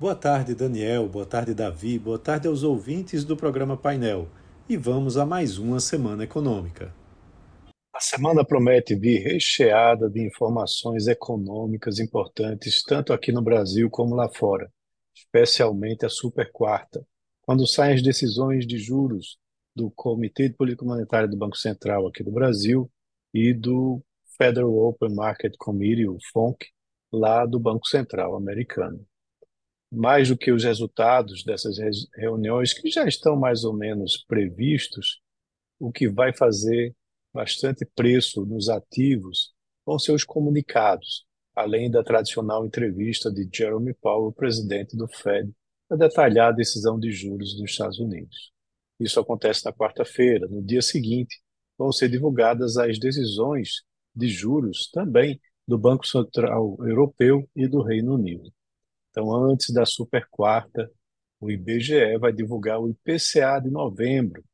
Boa tarde, Daniel. Boa tarde, Davi. Boa tarde aos ouvintes do programa Painel. E vamos a mais uma semana econômica. A semana promete vir recheada de informações econômicas importantes, tanto aqui no Brasil como lá fora, especialmente a super quarta, quando saem as decisões de juros do Comitê de Política Monetária do Banco Central aqui do Brasil e do Federal Open Market Committee, o FONC, lá do Banco Central americano mais do que os resultados dessas reuniões, que já estão mais ou menos previstos, o que vai fazer bastante preço nos ativos vão ser os comunicados, além da tradicional entrevista de Jeremy Powell, presidente do Fed, para detalhar a decisão de juros dos Estados Unidos. Isso acontece na quarta-feira. No dia seguinte, vão ser divulgadas as decisões de juros também do Banco Central Europeu e do Reino Unido. Então, antes da super quarta, o IBGE vai divulgar o IPCA de novembro,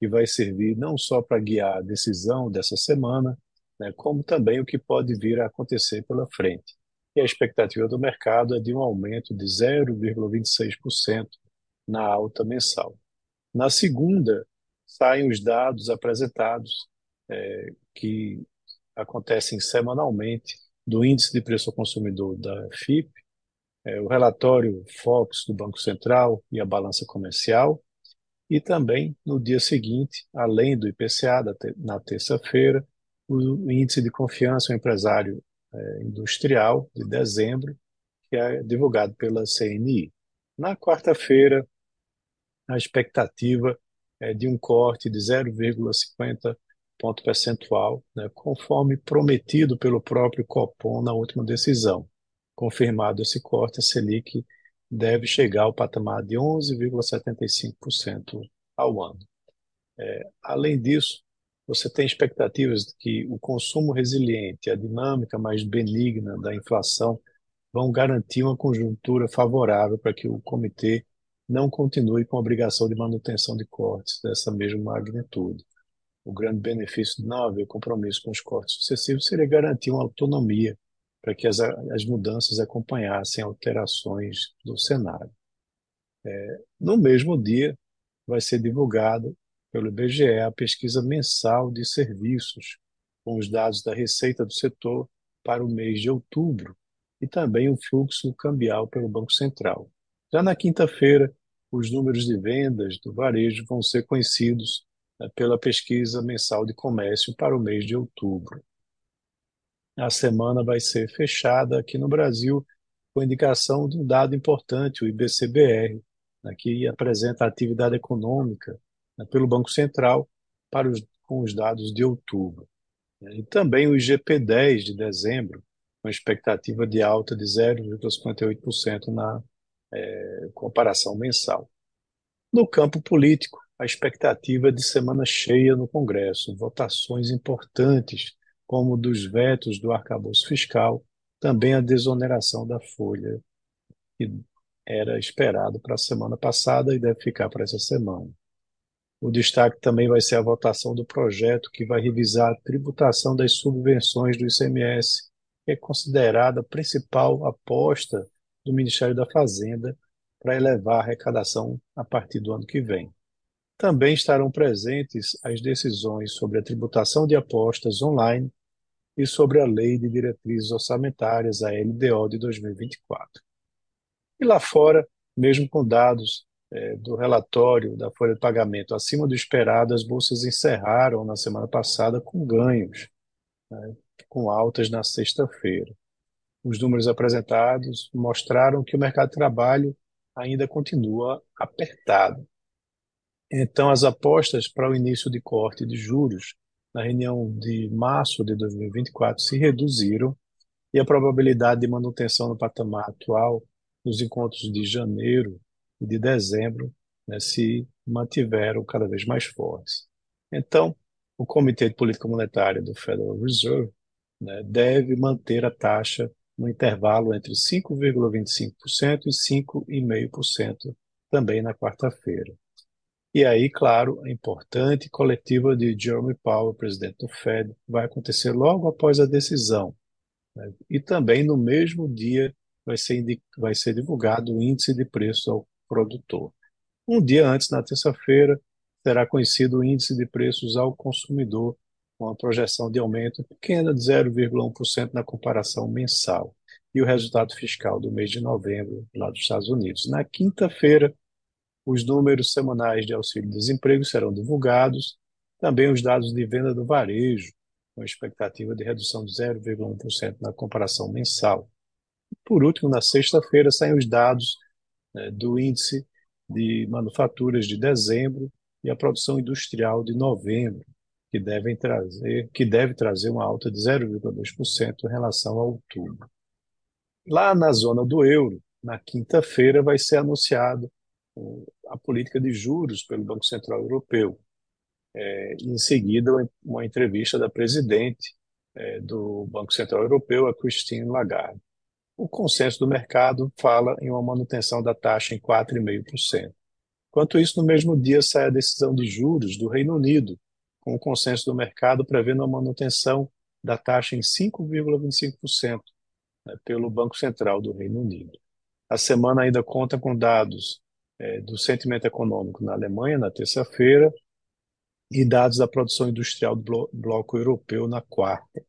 que vai servir não só para guiar a decisão dessa semana, né, como também o que pode vir a acontecer pela frente. E a expectativa do mercado é de um aumento de 0,26% na alta mensal. Na segunda, saem os dados apresentados, é, que acontecem semanalmente, do Índice de Preço ao Consumidor da FIP, é, o relatório Fox do Banco Central e a balança comercial, e também no dia seguinte, além do IPCA na terça-feira, o índice de confiança ao empresário é, industrial de dezembro, que é divulgado pela CNI. Na quarta-feira, a expectativa é de um corte de 0,50 ponto percentual, né, conforme prometido pelo próprio Copom na última decisão. Confirmado esse corte, a Selic deve chegar ao patamar de 11,75% ao ano. É, além disso, você tem expectativas de que o consumo resiliente, a dinâmica mais benigna da inflação vão garantir uma conjuntura favorável para que o comitê não continue com a obrigação de manutenção de cortes dessa mesma magnitude. O grande benefício de não haver compromisso com os cortes sucessivos seria garantir uma autonomia para que as, as mudanças acompanhassem alterações do cenário. É, no mesmo dia, vai ser divulgado pelo IBGE a pesquisa mensal de serviços, com os dados da receita do setor para o mês de outubro e também o fluxo cambial pelo Banco Central. Já na quinta-feira, os números de vendas do varejo vão ser conhecidos né, pela pesquisa mensal de comércio para o mês de outubro a semana vai ser fechada aqui no Brasil com indicação de um dado importante, o IBCBR, né, que apresenta a atividade econômica né, pelo Banco Central para os, com os dados de outubro. E também o IGP-10 de dezembro, com expectativa de alta de 0,58% na é, comparação mensal. No campo político, a expectativa é de semana cheia no Congresso, votações importantes como dos vetos do arcabouço fiscal, também a desoneração da folha, que era esperado para a semana passada e deve ficar para essa semana. O destaque também vai ser a votação do projeto que vai revisar a tributação das subvenções do ICMS, que é considerada a principal aposta do Ministério da Fazenda para elevar a arrecadação a partir do ano que vem. Também estarão presentes as decisões sobre a tributação de apostas online e sobre a Lei de Diretrizes Orçamentárias, a LDO de 2024. E lá fora, mesmo com dados é, do relatório da folha de pagamento acima do esperado, as bolsas encerraram na semana passada com ganhos, né, com altas na sexta-feira. Os números apresentados mostraram que o mercado de trabalho ainda continua apertado. Então, as apostas para o início de corte de juros na reunião de março de 2024 se reduziram e a probabilidade de manutenção no patamar atual nos encontros de janeiro e de dezembro né, se mantiveram cada vez mais fortes. Então, o Comitê de Política Monetária do Federal Reserve né, deve manter a taxa no intervalo entre 5,25% e 5,5% também na quarta-feira. E aí, claro, a importante coletiva de Jeremy Powell, presidente do Fed, vai acontecer logo após a decisão. Né? E também no mesmo dia vai ser, vai ser divulgado o índice de preço ao produtor. Um dia antes, na terça-feira, será conhecido o índice de preços ao consumidor, com a projeção de aumento pequena de 0,1% na comparação mensal, e o resultado fiscal do mês de novembro lá dos Estados Unidos. Na quinta-feira, os números semanais de auxílio-desemprego serão divulgados, também os dados de venda do varejo, com expectativa de redução de 0,1% na comparação mensal. Por último, na sexta-feira, saem os dados né, do índice de manufaturas de dezembro e a produção industrial de novembro, que devem trazer, que deve trazer uma alta de 0,2% em relação a outubro. Lá na zona do euro, na quinta-feira, vai ser anunciado a política de juros pelo Banco Central Europeu. É, em seguida, uma entrevista da presidente é, do Banco Central Europeu, a Christine Lagarde. O consenso do mercado fala em uma manutenção da taxa em 4,5%. Enquanto isso, no mesmo dia sai a decisão de juros do Reino Unido, com o consenso do mercado prevendo a manutenção da taxa em 5,25% né, pelo Banco Central do Reino Unido. A semana ainda conta com dados é, do sentimento econômico na Alemanha na terça-feira e dados da produção industrial do bloco europeu na quarta.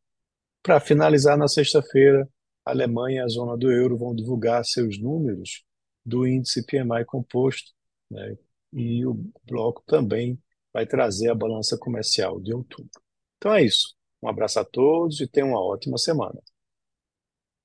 Para finalizar, na sexta-feira, a Alemanha e a zona do euro vão divulgar seus números do índice PMI composto, né, e o bloco também vai trazer a balança comercial de outubro. Então é isso. Um abraço a todos e tenham uma ótima semana.